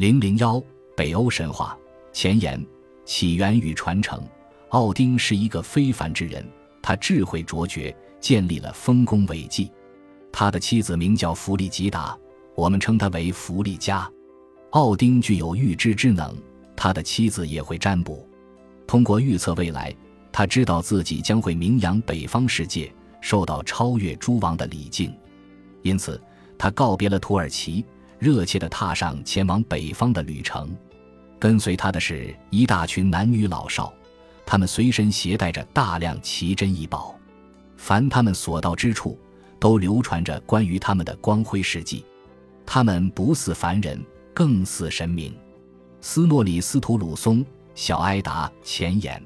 零零幺，北欧神话前言起源与传承。奥丁是一个非凡之人，他智慧卓绝，建立了丰功伟绩。他的妻子名叫弗利吉达，我们称他为弗利嘉。奥丁具有预知之能，他的妻子也会占卜。通过预测未来，他知道自己将会名扬北方世界，受到超越诸王的礼敬。因此，他告别了土耳其。热切地踏上前往北方的旅程，跟随他的是一大群男女老少，他们随身携带着大量奇珍异宝，凡他们所到之处，都流传着关于他们的光辉事迹。他们不似凡人，更似神明。斯诺里斯图鲁松，小埃达前言。